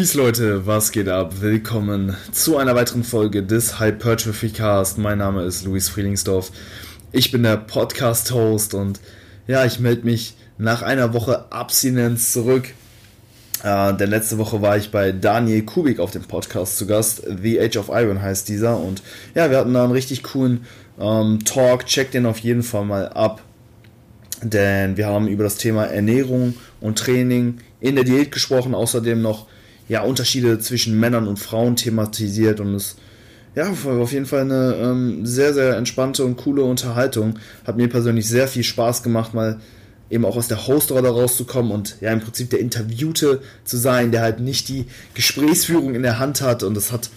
Peace Leute, was geht ab? Willkommen zu einer weiteren Folge des Hypertrophy Cast. Mein Name ist Luis Frielingsdorf. Ich bin der Podcast-Host und ja, ich melde mich nach einer Woche Abstinenz zurück. Äh, denn letzte Woche war ich bei Daniel Kubik auf dem Podcast zu Gast. The Age of Iron heißt dieser. Und ja, wir hatten da einen richtig coolen ähm, Talk. Checkt den auf jeden Fall mal ab. Denn wir haben über das Thema Ernährung und Training in der Diät gesprochen. Außerdem noch ja, Unterschiede zwischen Männern und Frauen thematisiert. Und es ja, auf jeden Fall eine ähm, sehr, sehr entspannte und coole Unterhaltung. Hat mir persönlich sehr viel Spaß gemacht, mal eben auch aus der Hostrolle rauszukommen und ja im Prinzip der Interviewte zu sein, der halt nicht die Gesprächsführung in der Hand hat und das hat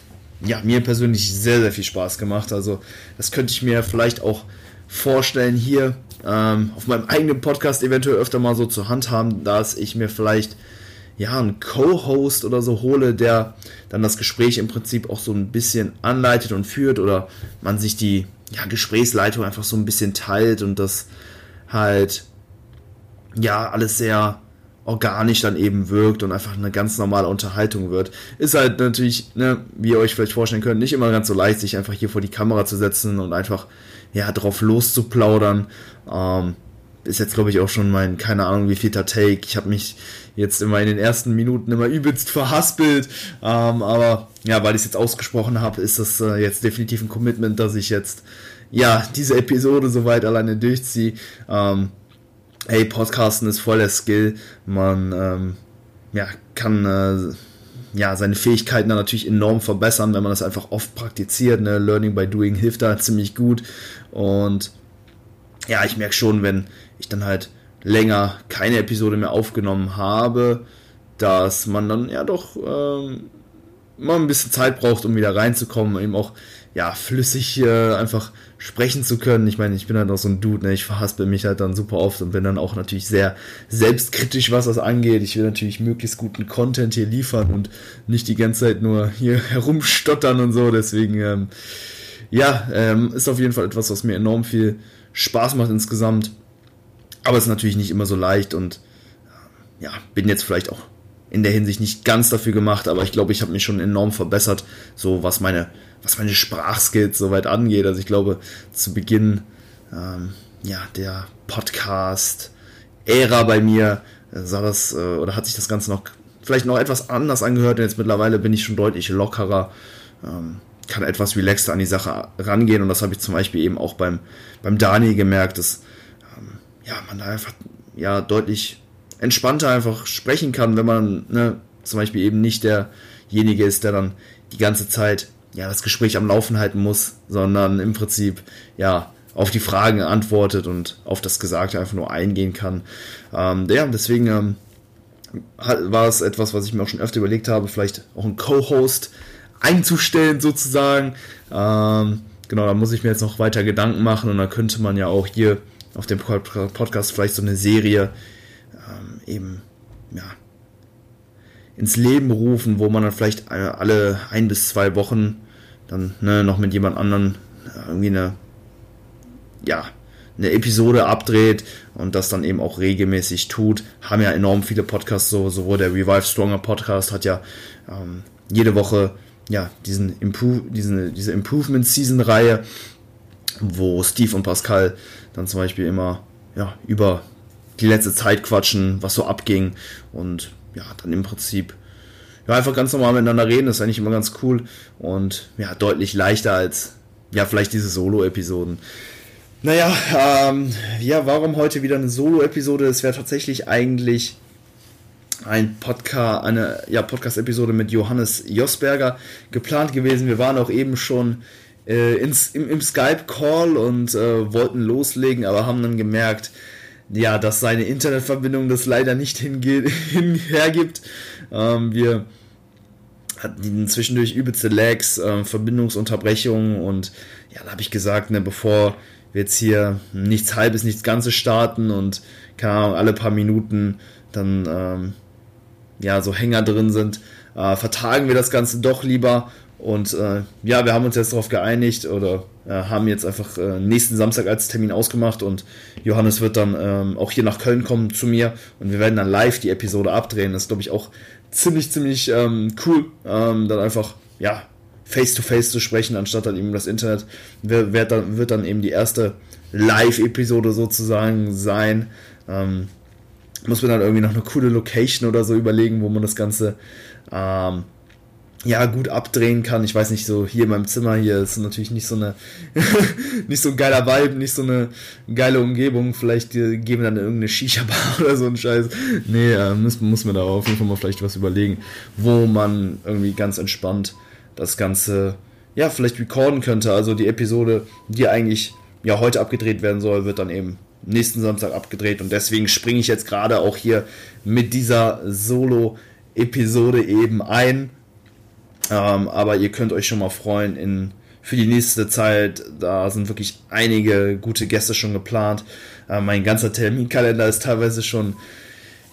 ja mir persönlich sehr, sehr viel Spaß gemacht. Also das könnte ich mir vielleicht auch vorstellen hier ähm, auf meinem eigenen Podcast eventuell öfter mal so zur Hand haben, dass ich mir vielleicht ja einen Co-Host oder so hole, der dann das Gespräch im Prinzip auch so ein bisschen anleitet und führt oder man sich die ja, Gesprächsleitung einfach so ein bisschen teilt und das halt ja, alles sehr organisch dann eben wirkt und einfach eine ganz normale Unterhaltung wird. Ist halt natürlich, ne, wie ihr euch vielleicht vorstellen könnt, nicht immer ganz so leicht, sich einfach hier vor die Kamera zu setzen und einfach, ja, drauf loszuplaudern. Ähm, ist jetzt, glaube ich, auch schon mein, keine Ahnung, wie vielter Take. Ich habe mich jetzt immer in den ersten Minuten immer übelst verhaspelt. Ähm, aber ja, weil ich es jetzt ausgesprochen habe, ist das äh, jetzt definitiv ein Commitment, dass ich jetzt, ja, diese Episode soweit alleine durchziehe. Ähm, hey, Podcasten ist voll der Skill. Man ähm, ja, kann äh, ja, seine Fähigkeiten dann natürlich enorm verbessern, wenn man das einfach oft praktiziert. Ne? Learning by Doing hilft da ziemlich gut. Und ja, ich merke schon, wenn ich dann halt länger keine Episode mehr aufgenommen habe, dass man dann ja doch ähm, mal ein bisschen Zeit braucht, um wieder reinzukommen, eben auch ja flüssig äh, einfach sprechen zu können. Ich meine, ich bin halt auch so ein Dude, ne? ich verhaspel mich halt dann super oft und bin dann auch natürlich sehr selbstkritisch, was das angeht. Ich will natürlich möglichst guten Content hier liefern und nicht die ganze Zeit nur hier herumstottern und so. Deswegen, ähm, ja, ähm, ist auf jeden Fall etwas, was mir enorm viel Spaß macht insgesamt. Aber es ist natürlich nicht immer so leicht und ja, bin jetzt vielleicht auch in der Hinsicht nicht ganz dafür gemacht, aber ich glaube, ich habe mich schon enorm verbessert, so was meine was meine Sprachskills soweit angeht. Also ich glaube, zu Beginn ähm, ja, der Podcast-Ära bei mir äh, sah das äh, oder hat sich das Ganze noch vielleicht noch etwas anders angehört. Und jetzt mittlerweile bin ich schon deutlich lockerer, ähm, kann etwas relaxter an die Sache rangehen. Und das habe ich zum Beispiel eben auch beim, beim Dani gemerkt, dass ja, man da einfach ja, deutlich entspannter einfach sprechen kann, wenn man ne, zum Beispiel eben nicht derjenige ist, der dann die ganze Zeit ja, das Gespräch am Laufen halten muss, sondern im Prinzip ja auf die Fragen antwortet und auf das Gesagte einfach nur eingehen kann. Ähm, ja, deswegen ähm, war es etwas, was ich mir auch schon öfter überlegt habe, vielleicht auch einen Co-Host einzustellen sozusagen. Ähm, genau, da muss ich mir jetzt noch weiter Gedanken machen und dann könnte man ja auch hier auf dem Podcast vielleicht so eine Serie ähm, eben ja, ins Leben rufen, wo man dann vielleicht alle ein bis zwei Wochen dann ne, noch mit jemand anderen irgendwie eine, ja, eine Episode abdreht und das dann eben auch regelmäßig tut. Haben ja enorm viele Podcasts, so, sowohl der Revive Stronger Podcast hat ja ähm, jede Woche ja, diesen Improve, diesen, diese Improvement Season Reihe, wo Steve und Pascal dann zum Beispiel immer ja, über die letzte Zeit quatschen, was so abging und ja, dann im Prinzip ja, einfach ganz normal miteinander reden, das ist eigentlich immer ganz cool und ja, deutlich leichter als ja, vielleicht diese Solo-Episoden. Naja, ähm, ja, warum heute wieder eine Solo-Episode? Es wäre tatsächlich eigentlich ein Podcast, eine ja, Podcast-Episode mit Johannes Josberger geplant gewesen. Wir waren auch eben schon äh, ins, im, im Skype-Call und äh, wollten loslegen, aber haben dann gemerkt, ja, dass seine Internetverbindung das leider nicht hergibt. Ähm, wir hatten zwischendurch übelste Lags, äh, Verbindungsunterbrechungen und ja, da habe ich gesagt, ne, bevor wir jetzt hier nichts halbes, nichts Ganzes starten und keine Ahnung, alle paar Minuten dann ähm, ja so Hänger drin sind, äh, vertagen wir das Ganze doch lieber und äh, ja, wir haben uns jetzt darauf geeinigt oder äh, haben jetzt einfach äh, nächsten Samstag als Termin ausgemacht und Johannes wird dann ähm, auch hier nach Köln kommen zu mir und wir werden dann live die Episode abdrehen. Das ist, glaube ich, auch ziemlich, ziemlich ähm, cool, ähm, dann einfach, ja, face-to-face -face zu sprechen, anstatt dann eben das Internet, wird, dann, wird dann eben die erste Live-Episode sozusagen sein. Ähm, muss man dann irgendwie noch eine coole Location oder so überlegen, wo man das Ganze ähm, ja gut abdrehen kann. Ich weiß nicht, so hier in meinem Zimmer hier ist natürlich nicht so eine nicht so ein geiler Vibe, nicht so eine geile Umgebung. Vielleicht geben wir dann irgendeine Shisha-Bar oder so ein Scheiß. Nee, äh, muss, muss man da auf jeden Fall mal vielleicht was überlegen, wo man irgendwie ganz entspannt das Ganze ja vielleicht recorden könnte. Also die Episode, die eigentlich ja heute abgedreht werden soll, wird dann eben nächsten Samstag abgedreht und deswegen springe ich jetzt gerade auch hier mit dieser Solo-Episode eben ein. Ähm, aber ihr könnt euch schon mal freuen in, für die nächste Zeit. Da sind wirklich einige gute Gäste schon geplant. Äh, mein ganzer Terminkalender ist teilweise schon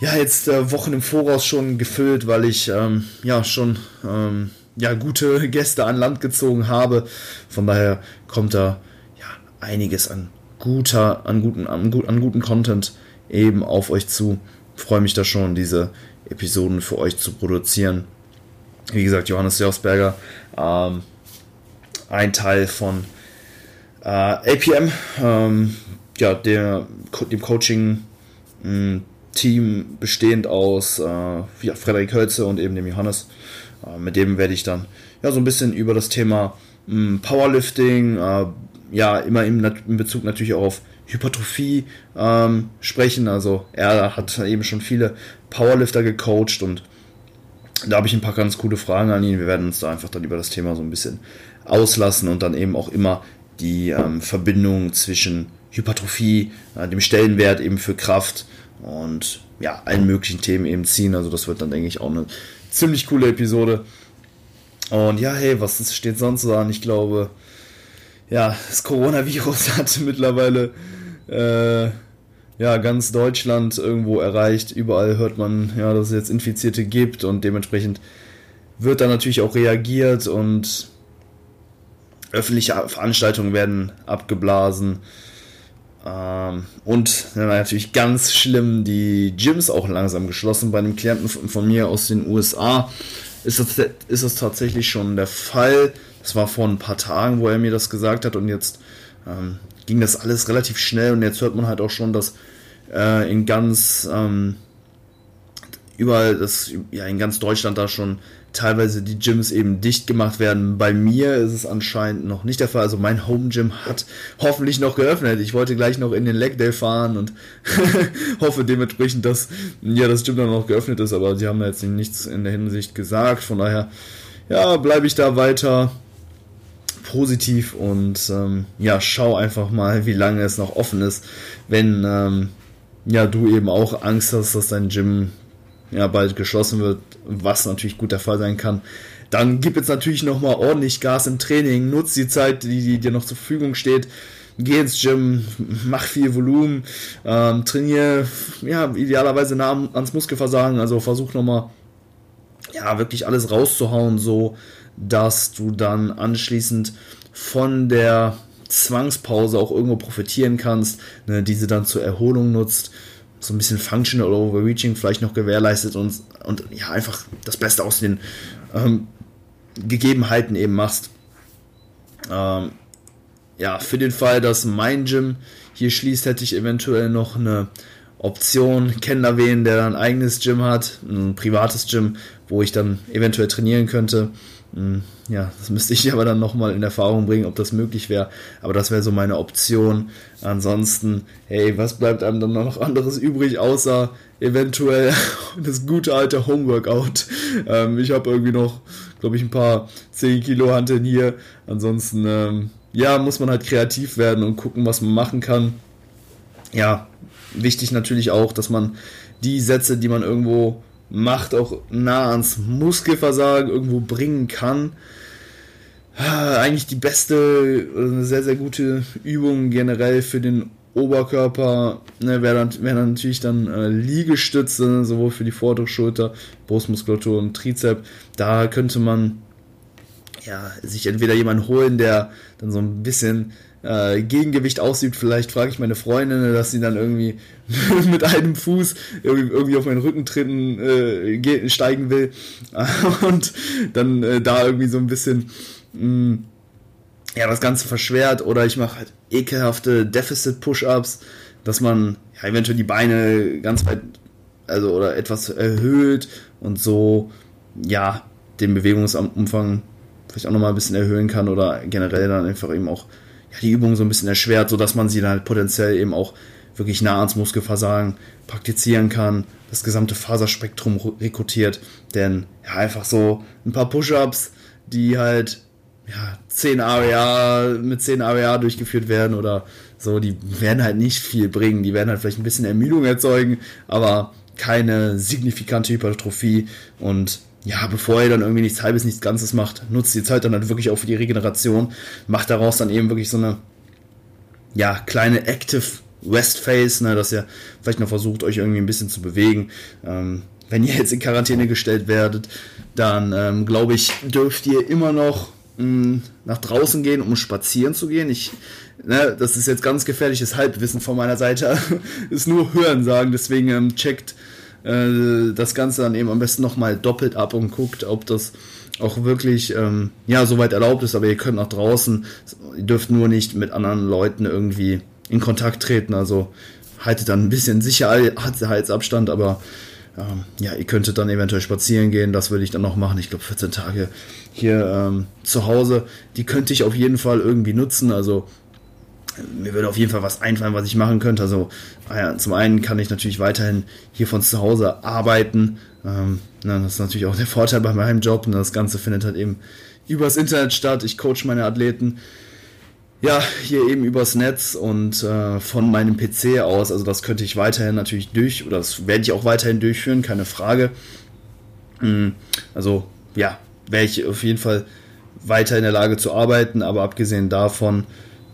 ja jetzt äh, Wochen im Voraus schon gefüllt, weil ich ähm, ja schon ähm, ja gute Gäste an Land gezogen habe. Von daher kommt da ja einiges an guter, an guten, an, an guten Content eben auf euch zu. Freue mich da schon, diese Episoden für euch zu produzieren. Wie gesagt, Johannes Josberger, ähm, ein Teil von äh, APM, ähm, ja, der, dem Coaching-Team bestehend aus äh, ja, Frederik Hölze und eben dem Johannes. Äh, mit dem werde ich dann ja so ein bisschen über das Thema mh, Powerlifting, äh, ja immer in, in Bezug natürlich auch auf Hypertrophie ähm, sprechen. Also er hat eben schon viele Powerlifter gecoacht und da habe ich ein paar ganz coole Fragen an ihn. Wir werden uns da einfach dann über das Thema so ein bisschen auslassen und dann eben auch immer die ähm, Verbindung zwischen Hypertrophie, äh, dem Stellenwert eben für Kraft und ja, allen möglichen Themen eben ziehen. Also das wird dann, denke ich, auch eine ziemlich coole Episode. Und ja, hey, was steht sonst so an? Ich glaube, ja, das Coronavirus hat mittlerweile äh, ja, ganz Deutschland irgendwo erreicht. Überall hört man, ja, dass es jetzt Infizierte gibt und dementsprechend wird da natürlich auch reagiert und öffentliche Veranstaltungen werden abgeblasen. Ähm, und natürlich ganz schlimm, die Gyms auch langsam geschlossen. Bei einem Klienten von mir aus den USA ist das, ist das tatsächlich schon der Fall. Das war vor ein paar Tagen, wo er mir das gesagt hat und jetzt ähm, ging das alles relativ schnell und jetzt hört man halt auch schon, dass äh, in ganz ähm, überall, das, ja, in ganz Deutschland da schon teilweise die Gyms eben dicht gemacht werden. Bei mir ist es anscheinend noch nicht der Fall. Also mein Home Gym hat hoffentlich noch geöffnet. Ich wollte gleich noch in den Leg Day fahren und hoffe dementsprechend, dass ja das Gym dann noch geöffnet ist. Aber sie haben jetzt nichts in der Hinsicht gesagt. Von daher, ja, bleibe ich da weiter positiv und ähm, ja, schau einfach mal, wie lange es noch offen ist, wenn ähm, ja du eben auch Angst hast, dass dein Gym ja bald geschlossen wird, was natürlich gut der Fall sein kann. Dann gib jetzt natürlich nochmal ordentlich Gas im Training, nutz die Zeit, die, die dir noch zur Verfügung steht. Geh ins Gym, mach viel Volumen, ähm, trainiere, ja, idealerweise nah ans Muskelversagen, also versuch nochmal, ja, wirklich alles rauszuhauen, so dass du dann anschließend von der Zwangspause auch irgendwo profitieren kannst, ne, diese dann zur Erholung nutzt, so ein bisschen Functional Overreaching vielleicht noch gewährleistet und, und ja, einfach das Beste aus den ähm, Gegebenheiten eben machst. Ähm, ja, für den Fall, dass mein Gym hier schließt, hätte ich eventuell noch eine Option. Kennen da wen, der ein eigenes Gym hat, ein privates Gym, wo ich dann eventuell trainieren könnte. Hm, ja, das müsste ich aber dann nochmal in Erfahrung bringen, ob das möglich wäre. Aber das wäre so meine Option. Ansonsten, hey, was bleibt einem dann noch anderes übrig, außer eventuell das gute alte Homeworkout. Ähm, ich habe irgendwie noch, glaube ich, ein paar 10 Kilo Hanteln hier. Ansonsten, ähm, ja, muss man halt kreativ werden und gucken, was man machen kann. Ja, wichtig natürlich auch, dass man die Sätze, die man irgendwo Macht auch nah ans Muskelversagen irgendwo bringen kann. Eigentlich die beste, eine sehr, sehr gute Übung generell für den Oberkörper ne, wäre dann, wär dann natürlich dann äh, Liegestütze, sowohl für die vordere Schulter, Brustmuskulatur und Trizep. Da könnte man ja, sich entweder jemanden holen, der dann so ein bisschen äh, Gegengewicht ausübt. Vielleicht frage ich meine Freundin, dass sie dann irgendwie mit einem Fuß irgendwie auf meinen Rücken treten, äh, steigen will und dann äh, da irgendwie so ein bisschen mh, mm, ja, das Ganze verschwert oder ich mache halt ekelhafte Deficit-Push-Ups, dass man ja, eventuell die Beine ganz weit, also oder etwas erhöht und so, ja, den Bewegungsumfang vielleicht auch nochmal ein bisschen erhöhen kann oder generell dann einfach eben auch ja, die Übung so ein bisschen erschwert, sodass man sie dann halt potenziell eben auch wirklich nah ans Muskelversagen praktizieren kann, das gesamte Faserspektrum rekrutiert, denn ja, einfach so ein paar Push-Ups, die halt ja, 10 AWA mit 10 AWA durchgeführt werden oder so, die werden halt nicht viel bringen, die werden halt vielleicht ein bisschen Ermüdung erzeugen, aber keine signifikante Hypertrophie und ja, bevor ihr dann irgendwie nichts halbes, nichts Ganzes macht, nutzt die Zeit dann halt wirklich auch für die Regeneration, macht daraus dann eben wirklich so eine, ja, kleine Active West Face, ne, dass ihr vielleicht noch versucht, euch irgendwie ein bisschen zu bewegen. Ähm, wenn ihr jetzt in Quarantäne gestellt werdet, dann ähm, glaube ich, dürft ihr immer noch mh, mm, nach draußen gehen, um spazieren zu gehen. Ich, ne, das ist jetzt ganz gefährliches Halbwissen von meiner Seite, ist nur Hören sagen, deswegen ähm, checkt äh, das Ganze dann eben am besten nochmal doppelt ab und guckt, ob das auch wirklich ähm, ja soweit erlaubt ist, aber ihr könnt nach draußen, ihr dürft nur nicht mit anderen Leuten irgendwie in Kontakt treten, also haltet dann ein bisschen Sicherheitsabstand, aber ähm, ja, ihr könntet dann eventuell spazieren gehen, das würde ich dann noch machen, ich glaube 14 Tage hier ähm, zu Hause, die könnte ich auf jeden Fall irgendwie nutzen, also mir würde auf jeden Fall was einfallen, was ich machen könnte. Also ja, zum einen kann ich natürlich weiterhin hier von zu Hause arbeiten. Ähm, das ist natürlich auch der Vorteil bei meinem Job. Und das Ganze findet halt eben übers Internet statt. Ich coach meine Athleten. Ja, hier eben übers Netz und äh, von meinem PC aus. Also das könnte ich weiterhin natürlich durch, oder das werde ich auch weiterhin durchführen, keine Frage. Mhm. Also ja, wäre ich auf jeden Fall weiter in der Lage zu arbeiten, aber abgesehen davon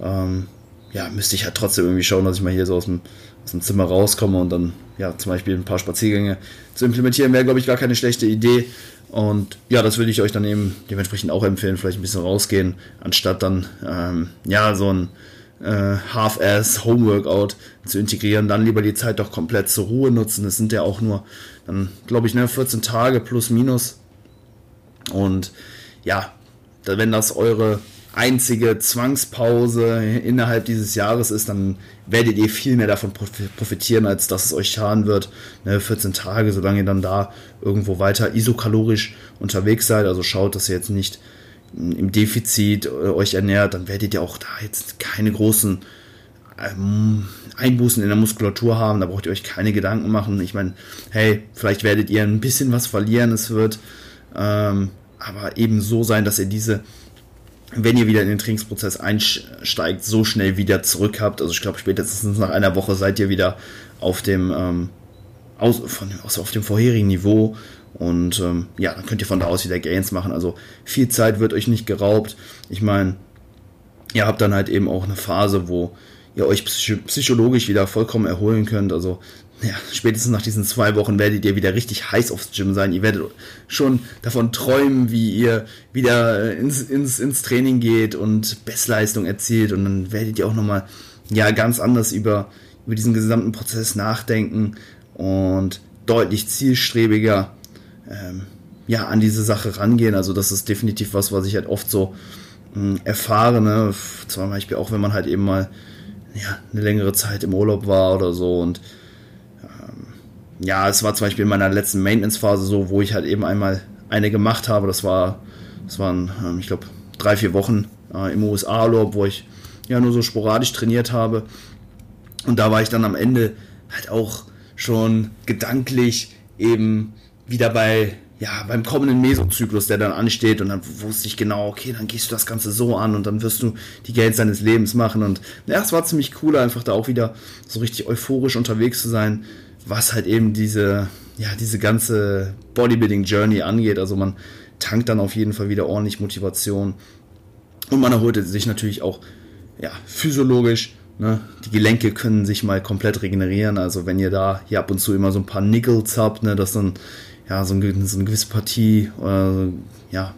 ähm, ja, müsste ich halt trotzdem irgendwie schauen, dass ich mal hier so aus dem, aus dem Zimmer rauskomme und dann, ja, zum Beispiel ein paar Spaziergänge zu implementieren, wäre, glaube ich, gar keine schlechte Idee. Und ja, das würde ich euch dann eben dementsprechend auch empfehlen, vielleicht ein bisschen rausgehen, anstatt dann, ähm, ja, so ein äh, Half-Ass Homeworkout zu integrieren, dann lieber die Zeit doch komplett zur Ruhe nutzen. Das sind ja auch nur, dann glaube ich, ne, 14 Tage plus minus. Und ja, wenn das eure einzige Zwangspause innerhalb dieses Jahres ist, dann werdet ihr viel mehr davon profitieren, als dass es euch schaden wird. Ne, 14 Tage, solange ihr dann da irgendwo weiter isokalorisch unterwegs seid, also schaut, dass ihr jetzt nicht im Defizit äh, euch ernährt, dann werdet ihr auch da jetzt keine großen ähm, Einbußen in der Muskulatur haben, da braucht ihr euch keine Gedanken machen. Ich meine, hey, vielleicht werdet ihr ein bisschen was verlieren, es wird ähm, aber eben so sein, dass ihr diese wenn ihr wieder in den Trainingsprozess einsteigt, so schnell wieder zurück habt. Also ich glaube, spätestens nach einer Woche seid ihr wieder auf dem, ähm, aus, von, also auf dem vorherigen Niveau. Und ähm, ja, dann könnt ihr von da aus wieder Gains machen. Also viel Zeit wird euch nicht geraubt. Ich meine, ihr habt dann halt eben auch eine Phase, wo ihr euch psychologisch wieder vollkommen erholen könnt. Also ja, spätestens nach diesen zwei Wochen werdet ihr wieder richtig heiß aufs Gym sein. Ihr werdet schon davon träumen, wie ihr wieder ins, ins, ins Training geht und Bestleistung erzielt. Und dann werdet ihr auch nochmal ja, ganz anders über, über diesen gesamten Prozess nachdenken und deutlich zielstrebiger ähm, ja, an diese Sache rangehen. Also das ist definitiv was, was ich halt oft so mh, hm, erfahre. Ne? Zum Beispiel auch, wenn man halt eben mal ja, eine längere Zeit im Urlaub war oder so und ja, es war zum Beispiel in meiner letzten Maintenance-Phase so, wo ich halt eben einmal eine gemacht habe. Das war, das waren, ähm, ich glaube, drei, vier Wochen äh, im USA-Urlaub, wo ich ja nur so sporadisch trainiert habe. Und da war ich dann am Ende halt auch schon gedanklich eben wieder bei, ja, beim kommenden Mesozyklus, der dann ansteht. Und dann wusste ich genau, okay, dann gehst du das Ganze so an und dann wirst du die Gains deines Lebens machen. Und ja, es war ziemlich cool, einfach da auch wieder so richtig euphorisch unterwegs zu sein was halt eben diese, ja, diese ganze Bodybuilding-Journey angeht. Also man tankt dann auf jeden Fall wieder ordentlich Motivation. Und man erholt sich natürlich auch ja, physiologisch. Ne? Die Gelenke können sich mal komplett regenerieren. Also wenn ihr da hier ab und zu immer so ein paar Niggles habt, ne, dass dann ja so, ein, so eine gewisse Partie oder ja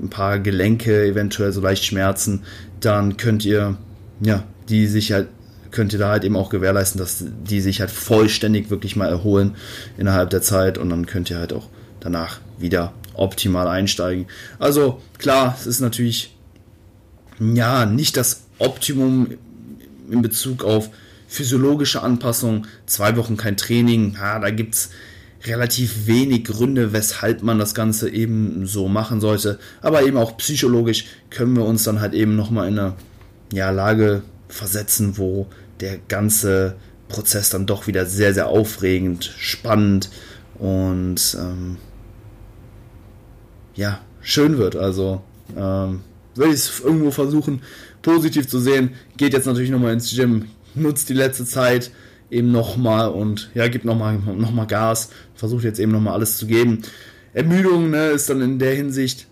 ein paar Gelenke eventuell so leicht schmerzen, dann könnt ihr ja, die sich halt, könnt ihr da halt eben auch gewährleisten, dass die sich halt vollständig wirklich mal erholen innerhalb der Zeit und dann könnt ihr halt auch danach wieder optimal einsteigen. Also klar, es ist natürlich ja nicht das Optimum in Bezug auf physiologische Anpassung. Zwei Wochen kein Training, ja, da gibt es relativ wenig Gründe, weshalb man das Ganze eben so machen sollte. Aber eben auch psychologisch können wir uns dann halt eben nochmal in eine ja, Lage versetzen, wo der ganze Prozess dann doch wieder sehr, sehr aufregend, spannend und ähm, ja, schön wird. Also ähm, würde ich es irgendwo versuchen, positiv zu sehen. Geht jetzt natürlich nochmal ins Gym, nutzt die letzte Zeit eben nochmal und ja, gibt nochmal noch mal Gas, versucht jetzt eben nochmal alles zu geben. Ermüdung ne, ist dann in der Hinsicht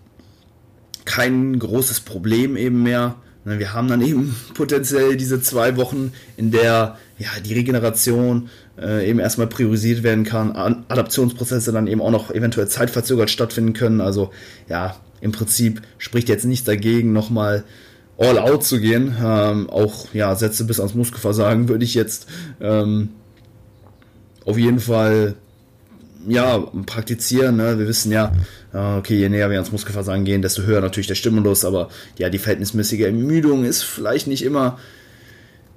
kein großes Problem eben mehr. Ne, wir haben dann eben potenziell diese zwei Wochen, in der ja, die Regeneration äh, eben erstmal priorisiert werden kann, Adaptionsprozesse dann eben auch noch eventuell zeitverzögert stattfinden können. Also ja, im Prinzip spricht jetzt nichts dagegen, nochmal all out zu gehen. Ähm, auch ja, Sätze bis ans Muskelversagen würde ich jetzt ähm, auf jeden Fall ja, praktizieren. Ne? Wir wissen ja, okay, je näher wir ans Muskelversagen gehen, desto höher natürlich der Stimulus, aber ja, die verhältnismäßige Ermüdung ist vielleicht nicht immer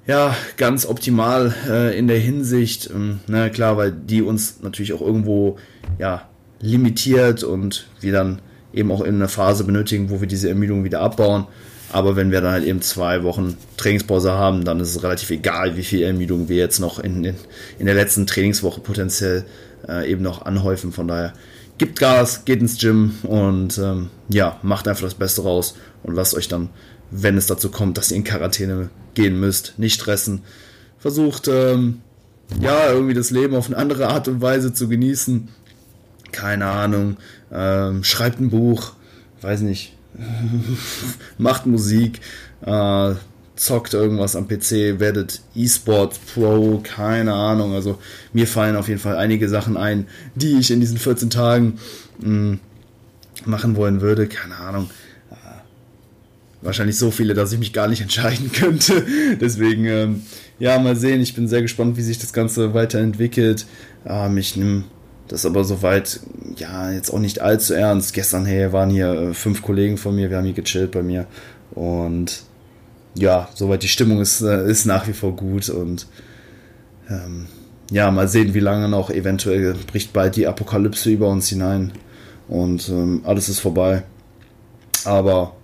ja, ganz optimal äh, in der Hinsicht, ähm, na ne, klar, weil die uns natürlich auch irgendwo ja, limitiert und wir dann eben auch in einer Phase benötigen, wo wir diese Ermüdung wieder abbauen. Aber wenn wir dann halt eben zwei Wochen Trainingspause haben, dann ist es relativ egal, wie viel Ermüdung wir jetzt noch in, in, in der letzten Trainingswoche potenziell äh, eben noch anhäufen. Von daher gibt Gas, geht ins Gym und ähm, ja, macht einfach das Beste raus und lasst euch dann, wenn es dazu kommt, dass ihr in Quarantäne gehen müsst, nicht stressen. Versucht, ähm, ja, irgendwie das Leben auf eine andere Art und Weise zu genießen. Keine Ahnung, ähm, schreibt ein Buch, weiß nicht, macht Musik, äh, zockt irgendwas am PC, werdet E-Sports Pro, keine Ahnung. Also mir fallen auf jeden Fall einige Sachen ein, die ich in diesen 14 Tagen mh, hm, machen wollen würde. Keine Ahnung. Äh, wahrscheinlich so viele, dass ich mich gar nicht entscheiden könnte. Deswegen, ähm, ja, mal sehen. Ich bin sehr gespannt, wie sich das Ganze weiterentwickelt. Ähm, ich nehme das aber soweit, ja, jetzt auch nicht allzu ernst. Gestern, hey, waren hier äh, fünf Kollegen von mir, wir haben hier gechillt bei mir. Und ja, soweit die Stimmung ist, äh, ist nach wie vor gut. Und ähm, ja, mal sehen, wie lange noch. Eventuell bricht bald die Apokalypse über uns hinein. Und ähm, alles ist vorbei. Aber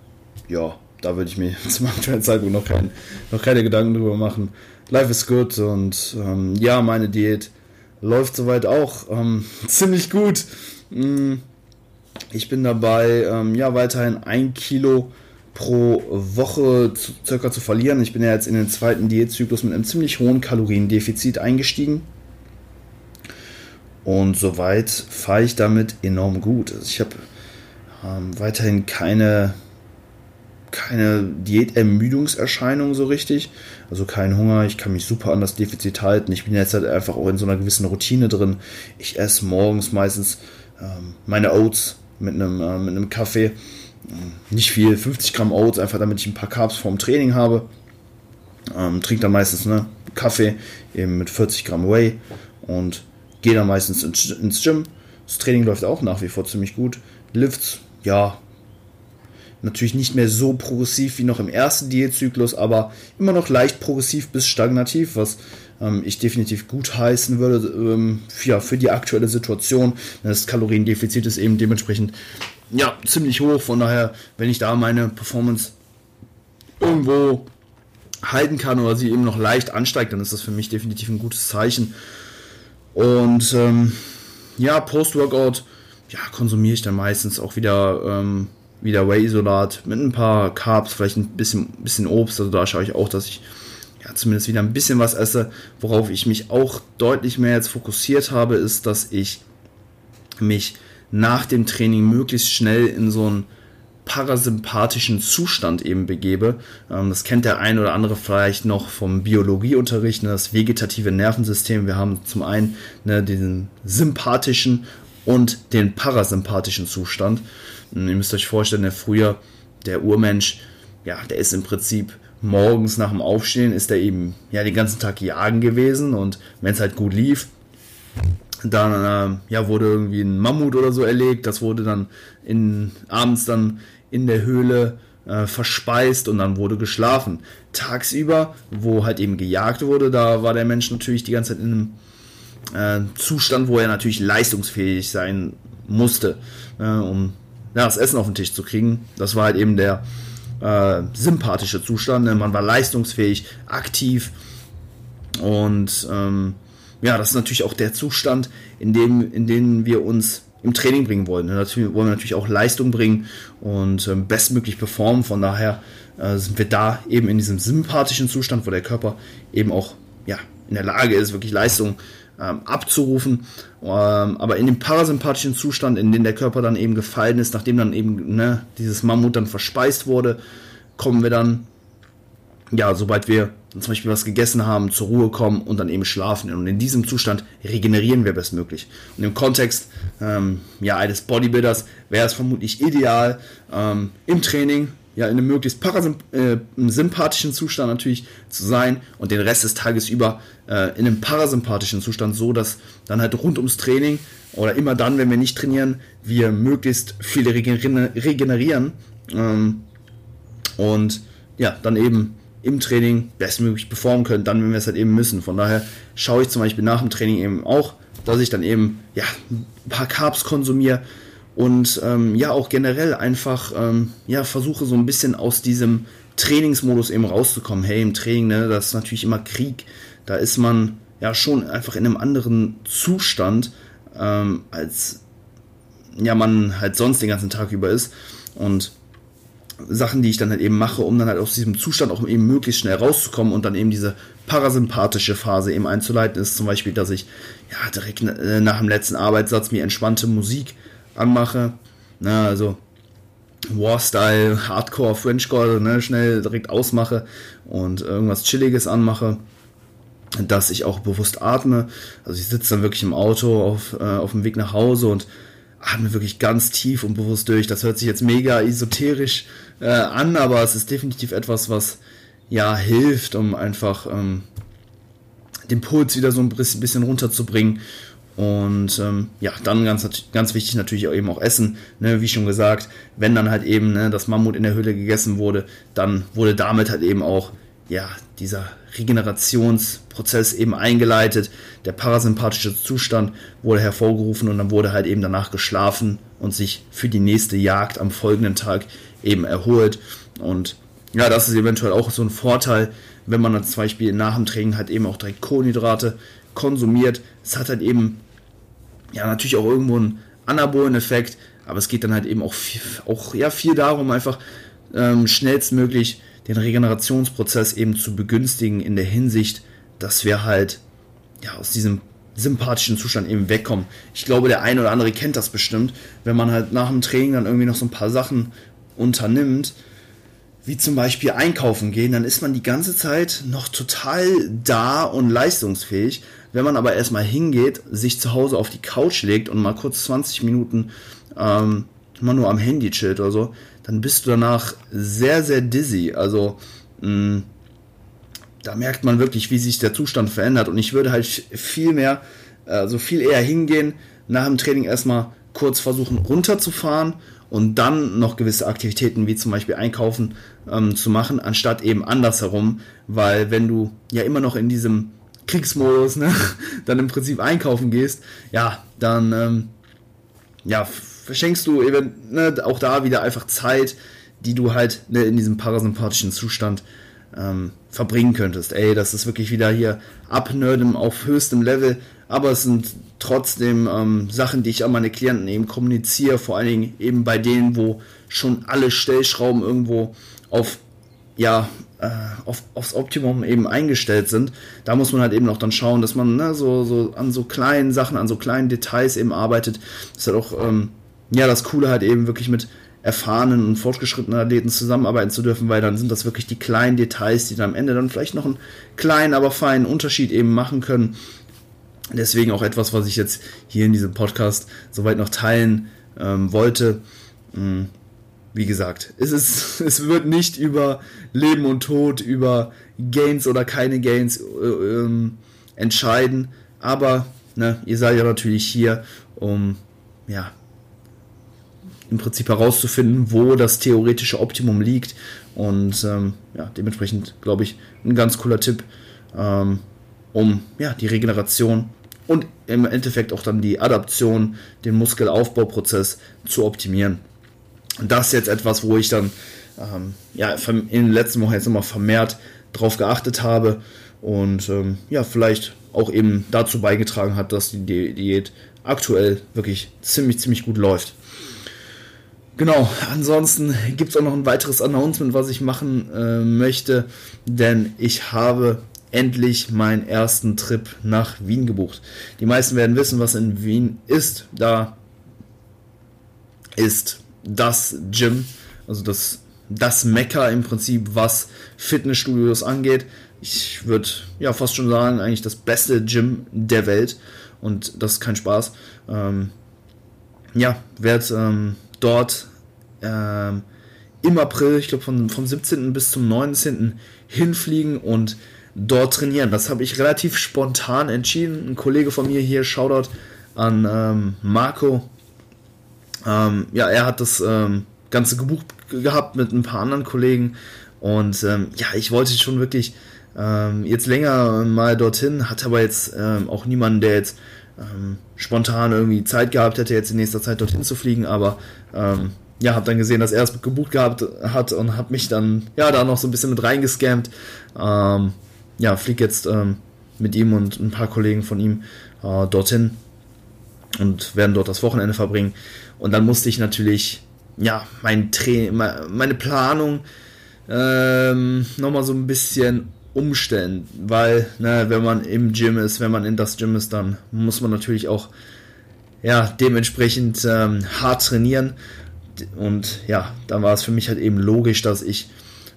ja, da würde ich mir zum aktuellen Zeitpunkt noch, kein, noch keine Gedanken drüber machen. Life is good und ähm, ja, meine Diät läuft soweit auch ähm, ziemlich gut. Mm, ich bin dabei, ähm, ja, weiterhin ein Kilo pro Woche zu, circa zu verlieren. Ich bin ja jetzt in den zweiten Diätzyklus mit einem ziemlich hohen Kaloriendefizit eingestiegen. Und soweit fahre ich damit enorm gut. Also ich habe ähm, weiterhin keine keine Diätermüdungserscheinung so richtig. Also kein Hunger, ich kann mich super an das Defizit halten. Ich bin jetzt halt einfach auch in so einer gewissen Routine drin. Ich esse morgens meistens ähm, meine Oats mit einem, äh, mit einem Kaffee. Nicht viel, 50 Gramm Oats, einfach damit ich ein paar Carbs vorm Training habe. Ähm, trinke dann meistens ne, Kaffee eben mit 40 Gramm Whey und gehe dann meistens ins Gym. Das Training läuft auch nach wie vor ziemlich gut. Lifts, ja, Natürlich nicht mehr so progressiv wie noch im ersten Diätzyklus, aber immer noch leicht progressiv bis stagnativ, was ähm, ich definitiv gut heißen würde ähm, ja, für die aktuelle Situation. Das Kaloriendefizit ist eben dementsprechend ja, ziemlich hoch. Von daher, wenn ich da meine Performance irgendwo halten kann oder sie eben noch leicht ansteigt, dann ist das für mich definitiv ein gutes Zeichen. Und ähm, ja, Post-Workout ja, konsumiere ich dann meistens auch wieder ähm, wieder Whey-Isolat mit ein paar Carbs, vielleicht ein bisschen, bisschen Obst. Also da schaue ich auch, dass ich ja, zumindest wieder ein bisschen was esse. Worauf ich mich auch deutlich mehr jetzt fokussiert habe, ist, dass ich mich nach dem Training möglichst schnell in so einen parasympathischen Zustand eben begebe. Ähm, das kennt der ein oder andere vielleicht noch vom Biologieunterricht, ne, das vegetative Nervensystem. Wir haben zum einen ne, diesen sympathischen und den parasympathischen Zustand. Und ihr müsst euch vorstellen, der früher, der Urmensch, ja, der ist im Prinzip morgens nach dem Aufstehen ist er eben ja den ganzen Tag jagen gewesen und wenn es halt gut lief, dann äh, ja, wurde irgendwie ein Mammut oder so erlegt. Das wurde dann in, abends dann in der Höhle äh, verspeist und dann wurde geschlafen. Tagsüber, wo halt eben gejagt wurde, da war der Mensch natürlich die ganze Zeit in einem äh, Zustand, wo er natürlich leistungsfähig sein musste, äh, um ja, das Essen auf den Tisch zu kriegen. Das war halt eben der äh, sympathische Zustand. Ne? Man war leistungsfähig, aktiv und ähm, ja, das ist natürlich auch der Zustand, in dem, in dem wir uns im Training bringen wollen. Natürlich wollen wir natürlich auch Leistung bringen und ähm, bestmöglich performen. Von daher äh, sind wir da eben in diesem sympathischen Zustand, wo der Körper eben auch ja, in der Lage ist, wirklich Leistung ähm, abzurufen. Ähm, aber in dem parasympathischen Zustand, in dem der Körper dann eben gefallen ist, nachdem dann eben ne, dieses Mammut dann verspeist wurde, kommen wir dann ja, sobald wir zum Beispiel was gegessen haben, zur Ruhe kommen und dann eben schlafen. Und in diesem Zustand regenerieren wir bestmöglich. Und im Kontext ähm, ja, eines Bodybuilders wäre es vermutlich ideal, ähm, im Training ja, in einem möglichst parasympathischen äh, Zustand natürlich zu sein und den Rest des Tages über äh, in einem parasympathischen Zustand, so dass dann halt rund ums Training oder immer dann, wenn wir nicht trainieren, wir möglichst viel regenerieren ähm, und ja, dann eben im Training bestmöglich performen können, dann, wenn wir es halt eben müssen. Von daher schaue ich zum Beispiel nach dem Training eben auch, dass ich dann eben ja, ein paar Carbs konsumiere und ähm, ja auch generell einfach ähm, ja, versuche so ein bisschen aus diesem Trainingsmodus eben rauszukommen. Hey, im Training, ne, das ist natürlich immer Krieg. Da ist man ja schon einfach in einem anderen Zustand, ähm, als ja man halt sonst den ganzen Tag über ist. Und Sachen, die ich dann halt eben mache, um dann halt aus diesem Zustand auch eben möglichst schnell rauszukommen und dann eben diese parasympathische Phase eben einzuleiten, ist zum Beispiel, dass ich ja direkt äh, nach dem letzten Arbeitssatz mir entspannte Musik anmache. Na, also Warstyle, Hardcore, Frenchcore, ne, schnell direkt ausmache und irgendwas Chilliges anmache, dass ich auch bewusst atme. Also ich sitze dann wirklich im Auto auf, äh, auf dem Weg nach Hause und atme wirklich ganz tief und bewusst durch. Das hört sich jetzt mega esoterisch äh, an, aber es ist definitiv etwas, was ja hilft, um einfach ähm, den Puls wieder so ein bisschen runterzubringen. Und ähm, ja, dann ganz, ganz wichtig natürlich auch eben auch Essen. Ne? Wie schon gesagt, wenn dann halt eben ne, das Mammut in der Höhle gegessen wurde, dann wurde damit halt eben auch ja, dieser Regenerationsprozess eben eingeleitet, der parasympathische Zustand wurde hervorgerufen und dann wurde halt eben danach geschlafen und sich für die nächste Jagd am folgenden Tag eben erholt. Und ja, das ist eventuell auch so ein Vorteil, wenn man dann zum Beispiel nach dem Training halt eben auch direkt Kohlenhydrate konsumiert. Es hat halt eben ja natürlich auch irgendwo einen anabolen Effekt, aber es geht dann halt eben auch, viel, auch ja, viel darum, einfach ähm, schnellstmöglich den Regenerationsprozess eben zu begünstigen in der Hinsicht, dass wir halt ja aus diesem sympathischen Zustand eben wegkommen. Ich glaube, der eine oder andere kennt das bestimmt, wenn man halt nach dem Training dann irgendwie noch so ein paar Sachen unternimmt, wie zum Beispiel einkaufen gehen, dann ist man die ganze Zeit noch total da und leistungsfähig. Wenn man aber erstmal hingeht, sich zu Hause auf die Couch legt und mal kurz 20 Minuten ähm, mal nur am Handy chillt oder so, dann bist du danach sehr, sehr dizzy. Also mh, mm, da merkt man wirklich, wie sich der Zustand verändert. Und ich würde halt viel mehr, also viel eher hingehen, nach dem Training erstmal kurz versuchen runterzufahren und dann noch gewisse Aktivitäten wie zum Beispiel Einkaufen ähm, zu machen, anstatt eben andersherum, weil wenn du ja immer noch in diesem Kriegsmodus ne, dann im Prinzip einkaufen gehst, ja, dann ähm, ja, verschenkst du eben ne, auch da wieder einfach Zeit, die du halt ne, in diesem parasympathischen Zustand ähm, verbringen könntest. Ey, das ist wirklich wieder hier abnörden auf höchstem Level, aber es sind trotzdem ähm, Sachen, die ich an meine Klienten eben kommuniziere, vor allen Dingen eben bei denen, wo schon alle Stellschrauben irgendwo auf ja, äh, auf, aufs Optimum eben eingestellt sind. Da muss man halt eben auch dann schauen, dass man ne, so, so an so kleinen Sachen, an so kleinen Details eben arbeitet. Das ist halt auch ähm, ja, das Coole halt eben wirklich mit erfahrenen und fortgeschrittenen Athleten zusammenarbeiten zu dürfen, weil dann sind das wirklich die kleinen Details, die dann am Ende dann vielleicht noch einen kleinen, aber feinen Unterschied eben machen können. Deswegen auch etwas, was ich jetzt hier in diesem Podcast soweit noch teilen ähm, wollte. Mm, wie gesagt, es, ist, es wird nicht über Leben und Tod, über Gains oder keine Gains äh, ähm, entscheiden. Aber ne, ihr seid ja natürlich hier, um ja, im Prinzip herauszufinden, wo das theoretische Optimum liegt. Und ähm, ja, dementsprechend glaube ich ein ganz cooler Tipp, ähm, um ja, die Regeneration und im Endeffekt auch dann die Adaption, den Muskelaufbauprozess zu optimieren. Das ist jetzt etwas, wo ich dann ähm, ja, in den letzten Wochen jetzt nochmal vermehrt drauf geachtet habe und ähm, ja, vielleicht auch eben dazu beigetragen hat, dass die Diät aktuell wirklich ziemlich, ziemlich gut läuft. Genau, ansonsten gibt es auch noch ein weiteres Announcement, was ich machen äh, möchte, denn ich habe endlich meinen ersten Trip nach Wien gebucht. Die meisten werden wissen, was in Wien ist. Da ist das Gym, also das, das Mecker im Prinzip, was Fitnessstudios angeht. Ich würde ja fast schon sagen, eigentlich das beste Gym der Welt und das ist kein Spaß. Ähm, ja, werde ähm, dort ähm, im April, ich glaube vom, vom 17. bis zum 19. hinfliegen und dort trainieren. Das habe ich relativ spontan entschieden. Ein Kollege von mir hier, Shoutout an ähm, Marco. Ähm, ja, er hat das ähm, Ganze gebucht gehabt mit ein paar anderen Kollegen und ähm, ja, ich wollte schon wirklich ähm, jetzt länger mal dorthin, hatte aber jetzt ähm, auch niemanden, der jetzt ähm, spontan irgendwie Zeit gehabt hätte, jetzt in nächster Zeit dorthin zu fliegen, aber ja, habe dann gesehen, dass er es gebucht gehabt hat und habe mich dann ja da noch so ein bisschen mit reingescammt. Ja, fliege jetzt mit ihm und ein paar Kollegen von ihm äh, dorthin und werden dort das Wochenende verbringen. Und dann musste ich natürlich ja mein Tra meine Planung ähm, nochmal so ein bisschen umstellen, weil, ne, wenn man im Gym ist, wenn man in das Gym ist, dann muss man natürlich auch ja, dementsprechend ähm, hart trainieren. Und ja, dann war es für mich halt eben logisch, dass ich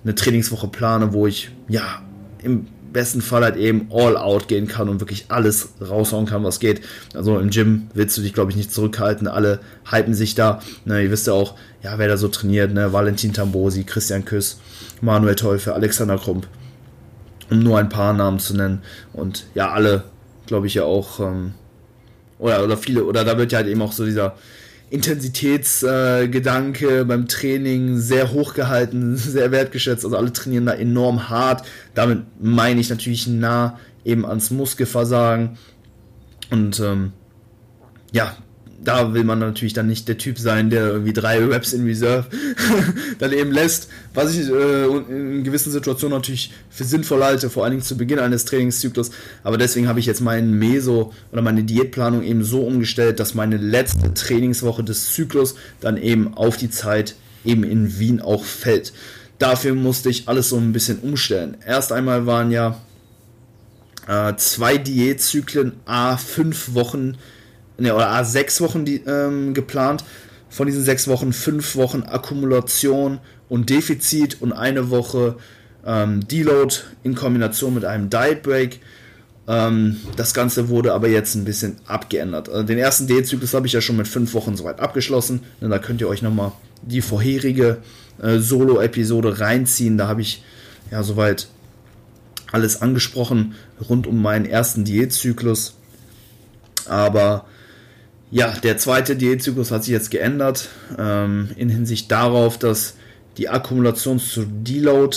eine Trainingswoche plane, wo ich ja im besten Fall halt eben all out gehen kann und wirklich alles raushauen kann, was geht. Also im Gym willst du dich, glaube ich, nicht zurückhalten. Alle hypen sich da. Ne, ihr wisst ja auch, ja, wer da so trainiert, ne? Valentin Tambosi, Christian Küss, Manuel Teufel, Alexander Krump um nur ein paar Namen zu nennen. Und ja, alle, glaube ich ja auch, ähm, oder, oder viele, oder da wird ja halt eben auch so dieser Intensitätsgedanke äh, beim Training sehr hoch gehalten, sehr wertgeschätzt. Also alle trainieren da enorm hart. Damit meine ich natürlich nah eben ans Muskelversagen. Und ähm, ja, da will man natürlich dann nicht der Typ sein, der irgendwie drei Reps in Reserve dann eben lässt, was ich äh, in gewissen Situationen natürlich für sinnvoll halte, vor allen Dingen zu Beginn eines Trainingszyklus. Aber deswegen habe ich jetzt meinen Meso oder meine Diätplanung eben so umgestellt, dass meine letzte Trainingswoche des Zyklus dann eben auf die Zeit eben in Wien auch fällt. Dafür musste ich alles so ein bisschen umstellen. Erst einmal waren ja äh, zwei Diätzyklen, a fünf Wochen ne, oder sechs Wochen die, ähm, geplant. Von diesen sechs Wochen fünf Wochen Akkumulation und Defizit und eine Woche ähm, Deload in Kombination mit einem Diet Break. Ähm, das Ganze wurde aber jetzt ein bisschen abgeändert. Also den ersten D-Zyklus habe ich ja schon mit fünf Wochen soweit abgeschlossen. Da könnt ihr euch nochmal die vorherige äh, Solo-Episode reinziehen. Da habe ich ja soweit alles angesprochen rund um meinen ersten Diätzyklus. Aber ja, der zweite Diätzyklus hat sich jetzt geändert ähm, in Hinsicht darauf, dass die Akkumulations- zu Deload,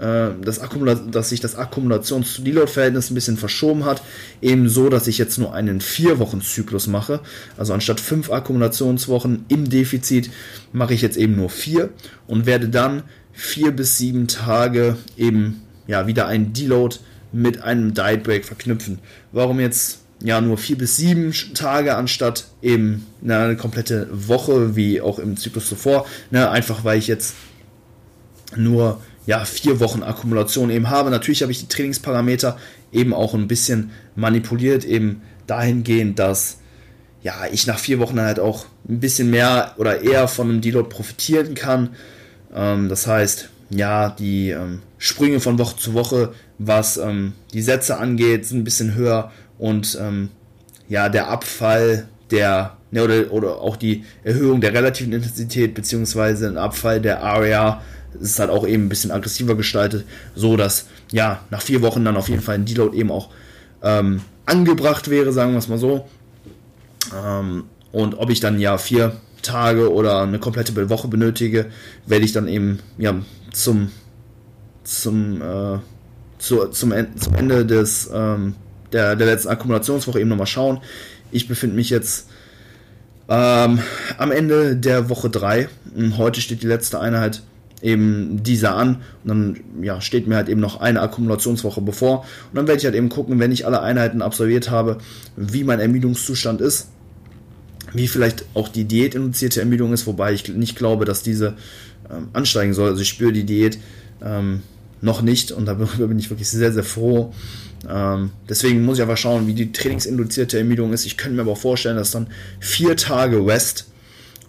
äh, das Akkumula dass sich das Akkumulations- zu Deload-Verhältnis ein bisschen verschoben hat. Ebenso, dass ich jetzt nur einen vier Wochen Zyklus mache. Also anstatt fünf Akkumulationswochen im Defizit mache ich jetzt eben nur vier und werde dann vier bis sieben Tage eben ja wieder einen Deload mit einem Diet Break verknüpfen. Warum jetzt ja nur vier bis sieben Tage anstatt eben eine komplette Woche, wie auch im Zyklus zuvor. Ne, einfach weil ich jetzt nur ja, vier Wochen Akkumulation eben habe. Natürlich habe ich die Trainingsparameter eben auch ein bisschen manipuliert, eben dahingehend, dass ja, ich nach vier Wochen halt auch ein bisschen mehr oder eher von einem Deload profitieren kann. Ähm, das heißt, ja, die ähm, Sprünge von Woche zu Woche, was ähm, die Sätze angeht, sind ein bisschen höher und ähm, ja, der Abfall der ne, oder, oder auch die Erhöhung der relativen Intensität beziehungsweise ein Abfall der Area ist halt auch eben ein bisschen aggressiver gestaltet, so dass ja nach vier Wochen dann auf jeden Fall ein Deload eben auch ähm, angebracht wäre, sagen wir es mal so. Ähm, und ob ich dann ja vier Tage oder eine komplette Woche benötige, werde ich dann eben ja zum zum äh, zu, zum, zum Ende des ähm, der, der letzten Akkumulationswoche eben nochmal schauen. Ich befinde mich jetzt ähm, am Ende der Woche 3. Heute steht die letzte Einheit eben dieser an und dann ja, steht mir halt eben noch eine Akkumulationswoche bevor und dann werde ich halt eben gucken, wenn ich alle Einheiten absolviert habe, wie mein Ermüdungszustand ist, wie vielleicht auch die diätinduzierte Ermüdung ist, wobei ich nicht glaube, dass diese ähm, ansteigen soll. Also ich spüre die Diät ähm, noch nicht und darüber bin ich wirklich sehr, sehr froh. Ähm, deswegen muss ich einfach schauen, wie die trainingsinduzierte Ermüdung ist. Ich könnte mir aber vorstellen, dass dann vier Tage West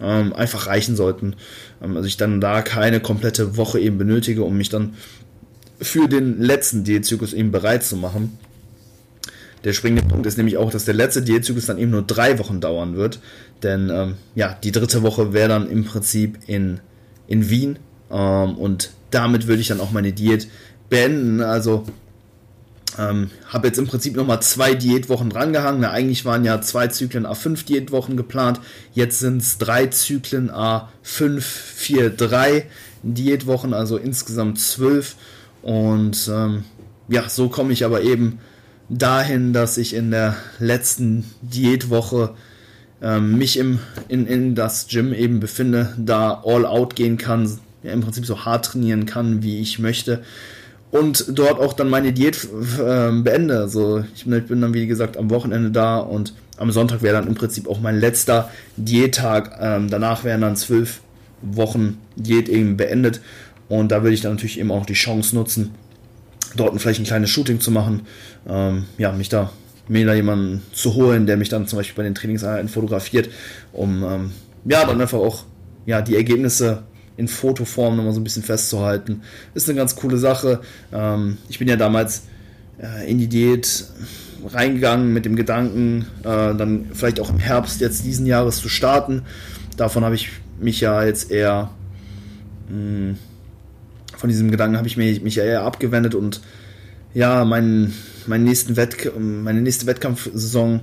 ähm, einfach reichen sollten. Ähm, also ich dann da keine komplette Woche eben benötige, um mich dann für den letzten Diätzyklus eben bereit zu machen. Der springende Punkt ist nämlich auch, dass der letzte Diätzyklus dann eben nur drei Wochen dauern wird. Denn ähm, ja, die dritte Woche wäre dann im Prinzip in, in Wien. Ähm, und damit würde ich dann auch meine Diät beenden. Also ähm, habe jetzt im Prinzip nochmal zwei Diätwochen drangehangen. Eigentlich waren ja zwei Zyklen A5 Diätwochen geplant. Jetzt sind es drei Zyklen A5, 4, 3 Diätwochen, also insgesamt zwölf. Und ähm, ja, so komme ich aber eben dahin, dass ich in der letzten Diätwoche ähm, mich im, in, in das Gym eben befinde, da all out gehen kann, ja, im Prinzip so hart trainieren kann, wie ich möchte und dort auch dann meine Diät äh, beende. Also ich bin, ich bin, dann, wie gesagt, am Wochenende da und am Sonntag wäre dann im Prinzip auch mein letzter Diättag. Ähm, danach wären dann zwölf Wochen Diät eben beendet und da würde ich dann natürlich eben auch die Chance nutzen, dort vielleicht ein kleines Shooting zu machen. Ähm, ja, mich da mir da jemanden zu holen, der mich dann zum Beispiel bei den Trainingseinheiten fotografiert, um ähm, ja dann einfach auch ja die Ergebnisse in Fotoform nochmal so ein bisschen festzuhalten. Ist eine ganz coole Sache. Ähm, ich bin ja damals äh, in die Diät reingegangen mit dem Gedanken, äh, dann vielleicht auch im Herbst jetzt diesen Jahres zu starten. Davon habe ich mich ja jetzt eher, mh, hm, von diesem Gedanken habe ich mich, mich eher abgewendet und ja, mein, meinen nächsten Wett, meine nächste Wettkampfsaison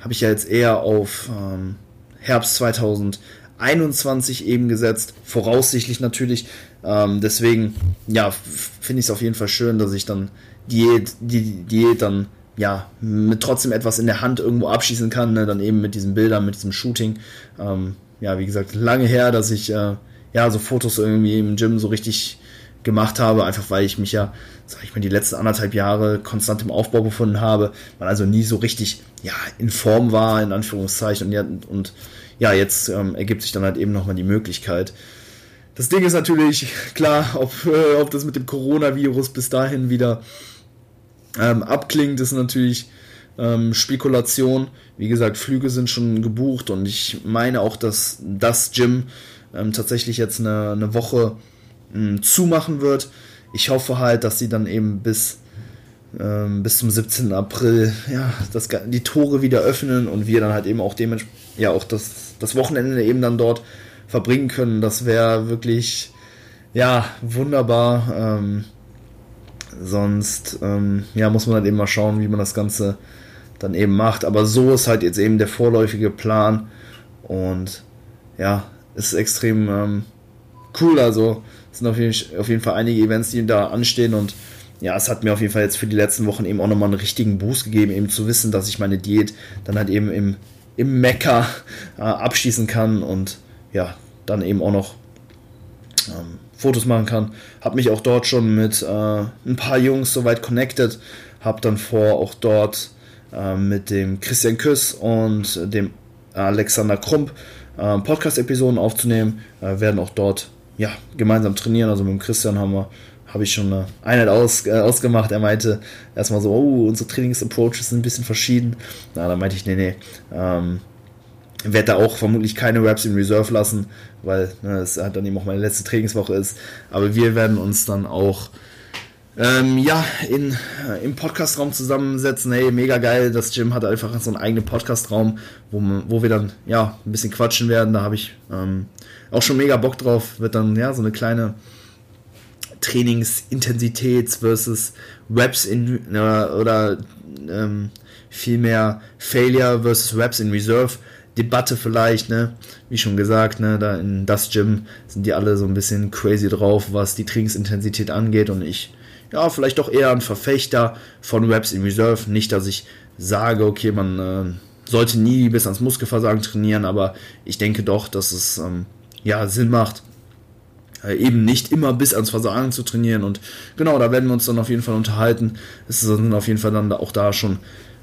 habe ich ja jetzt eher auf ähm, Herbst 2000 21 eben gesetzt, voraussichtlich natürlich. Ähm, deswegen, ja, finde ich es auf jeden Fall schön, dass ich dann Diät, die Diät dann ja mit trotzdem etwas in der Hand irgendwo abschießen kann, ne? dann eben mit diesen Bildern, mit diesem Shooting. Ähm, ja, wie gesagt, lange her, dass ich äh, ja so Fotos irgendwie im Gym so richtig gemacht habe, einfach weil ich mich ja, sag ich mal, die letzten anderthalb Jahre konstant im Aufbau befunden habe, man also nie so richtig ja in Form war, in Anführungszeichen und, und ja, jetzt ähm, ergibt sich dann halt eben nochmal die Möglichkeit. Das Ding ist natürlich, klar, ob, äh, ob das mit dem Coronavirus bis dahin wieder ähm, abklingt, ist natürlich ähm, Spekulation. Wie gesagt, Flüge sind schon gebucht und ich meine auch, dass das Gym ähm, tatsächlich jetzt eine, eine Woche ähm, zumachen wird. Ich hoffe halt, dass sie dann eben bis ähm, bis zum 17. April ja, das, die Tore wieder öffnen und wir dann halt eben auch dementsprechend ja auch das, das Wochenende eben dann dort verbringen können. Das wäre wirklich ja wunderbar. Ähm, sonst ähm, ja, muss man halt eben mal schauen, wie man das Ganze dann eben macht. Aber so ist halt jetzt eben der vorläufige Plan und ja, ist extrem ähm, cool. Also es sind auf jeden, auf jeden Fall einige Events, die da anstehen und ja, es hat mir auf jeden Fall jetzt für die letzten Wochen eben auch nochmal einen richtigen Boost gegeben, eben zu wissen, dass ich meine Diät dann halt eben im, im Mekka äh, abschließen kann und ja, dann eben auch noch ähm, Fotos machen kann. Hab mich auch dort schon mit äh, ein paar Jungs soweit connected, hab dann vor auch dort äh, mit dem Christian Küss und dem Alexander Krump äh, Podcast-Episoden aufzunehmen, äh, werden auch dort ja, gemeinsam trainieren. Also mit dem Christian haben wir habe ich schon eine Einheit aus, äh, ausgemacht. Er meinte erstmal so, oh, unsere Trainingsapproaches sind ein bisschen verschieden. Na, dann meinte ich, nee, nee, ähm, werde da auch vermutlich keine Raps in Reserve lassen, weil ne, es halt dann eben auch meine letzte Trainingswoche ist. Aber wir werden uns dann auch ähm, ja, in, äh, im Podcastraum zusammensetzen. Hey, mega geil. Das Gym hat einfach so einen eigenen Podcastraum, wo, wo wir dann ja ein bisschen quatschen werden. Da habe ich ähm, auch schon mega Bock drauf. Wird dann ja so eine kleine Trainingsintensitäts versus Reps in oder, oder ähm, vielmehr Failure versus Reps in Reserve Debatte vielleicht, ne? Wie schon gesagt, ne, da in das Gym sind die alle so ein bisschen crazy drauf, was die Trainingsintensität angeht und ich ja, vielleicht doch eher ein Verfechter von Reps in Reserve. Nicht, dass ich sage, okay, man äh, sollte nie bis ans Muskelversagen trainieren, aber ich denke doch, dass es ähm, ja Sinn macht, äh, eben nicht immer bis ans Versagen zu trainieren. Und genau, da werden wir uns dann auf jeden Fall unterhalten. Es sind auf jeden Fall dann auch da schon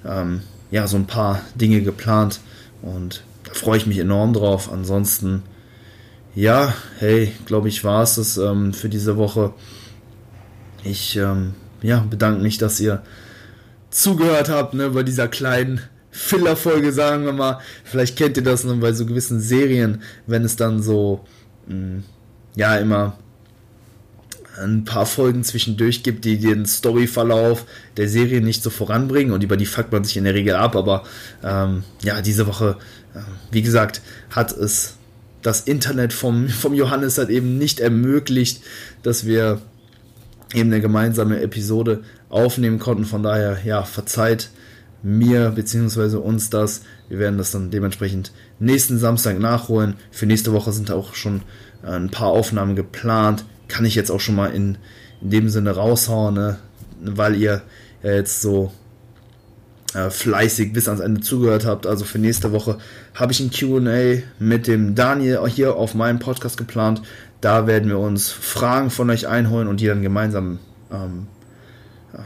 ähm, ja, so ein paar Dinge geplant. Und da freue ich mich enorm drauf. Ansonsten, ja, hey, glaube ich, war es das ähm, für diese Woche. Ich ähm, ja, bedanke mich, dass ihr zugehört habt ne, bei dieser kleinen Filler-Folge, sagen wir mal. Vielleicht kennt ihr das ne, bei so gewissen Serien, wenn es dann so, mh, mm, ja, immer ein paar Folgen zwischendurch gibt, die den Storyverlauf der Serie nicht so voranbringen und über die fuckt man sich in der Regel ab. Aber ähm, ja, diese Woche, äh, wie gesagt, hat es das Internet vom, vom Johannes halt eben nicht ermöglicht, dass wir eben eine gemeinsame Episode aufnehmen konnten. Von daher, ja, verzeiht mir bzw. uns das. Wir werden das dann dementsprechend nächsten Samstag nachholen. Für nächste Woche sind auch schon äh, ein paar Aufnahmen geplant. Kann ich jetzt auch schon mal in, in dem Sinne raushauen, ne? weil ihr ja jetzt so äh, fleißig bis ans Ende zugehört habt. Also für nächste Woche habe ich ein QA mit dem Daniel hier auf meinem Podcast geplant. Da werden wir uns Fragen von euch einholen und die dann gemeinsam ähm, ähm,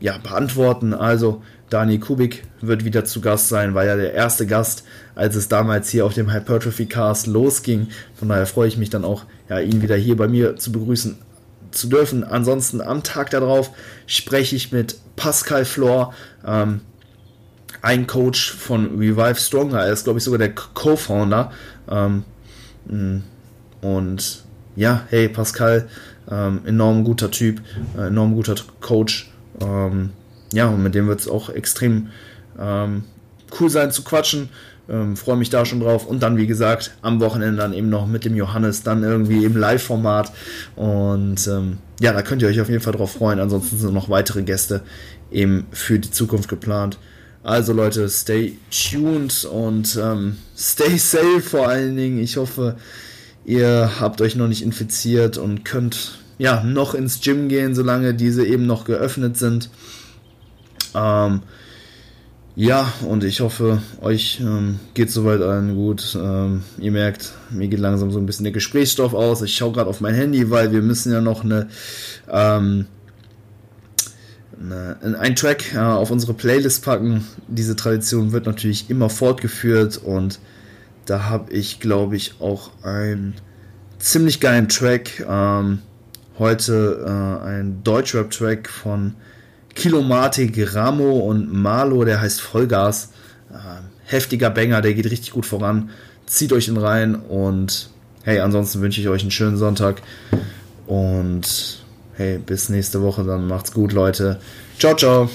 ja, beantworten. Also Daniel Kubik wird wieder zu Gast sein, war ja der erste Gast, als es damals hier auf dem Hypertrophy Cast losging. Von daher freue ich mich dann auch, ja, ihn wieder hier bei mir zu begrüßen zu dürfen. Ansonsten am Tag darauf spreche ich mit Pascal Flor, ähm, ein Coach von Revive Stronger. Er ist, glaube ich, sogar der Co-Founder. Ähm, und ja, hey Pascal, ähm, enorm guter Typ, äh, enorm guter Coach. Ähm, ja, und mit dem wird es auch extrem ähm, cool sein zu quatschen. Ähm, Freue mich da schon drauf. Und dann, wie gesagt, am Wochenende dann eben noch mit dem Johannes, dann irgendwie im Live-Format. Und ähm, ja, da könnt ihr euch auf jeden Fall drauf freuen. Ansonsten sind noch weitere Gäste eben für die Zukunft geplant. Also Leute, stay tuned und ähm, stay safe vor allen Dingen. Ich hoffe, ihr habt euch noch nicht infiziert und könnt ja noch ins Gym gehen, solange diese eben noch geöffnet sind. Ähm, ja, und ich hoffe, euch ähm, geht soweit allen gut. Ähm, ihr merkt, mir geht langsam so ein bisschen der Gesprächsstoff aus. Ich schaue gerade auf mein Handy, weil wir müssen ja noch eine, ähm, eine einen Track äh, auf unsere Playlist packen. Diese Tradition wird natürlich immer fortgeführt und da habe ich, glaube ich, auch einen ziemlich geilen Track. Ähm, heute äh, ein Deutschrap-Track von Kilomatik, Ramo und Malo, der heißt Vollgas. Äh, heftiger Banger, der geht richtig gut voran. Zieht euch ihn rein und hey, ansonsten wünsche ich euch einen schönen Sonntag und hey, bis nächste Woche, dann macht's gut, Leute. Ciao, ciao.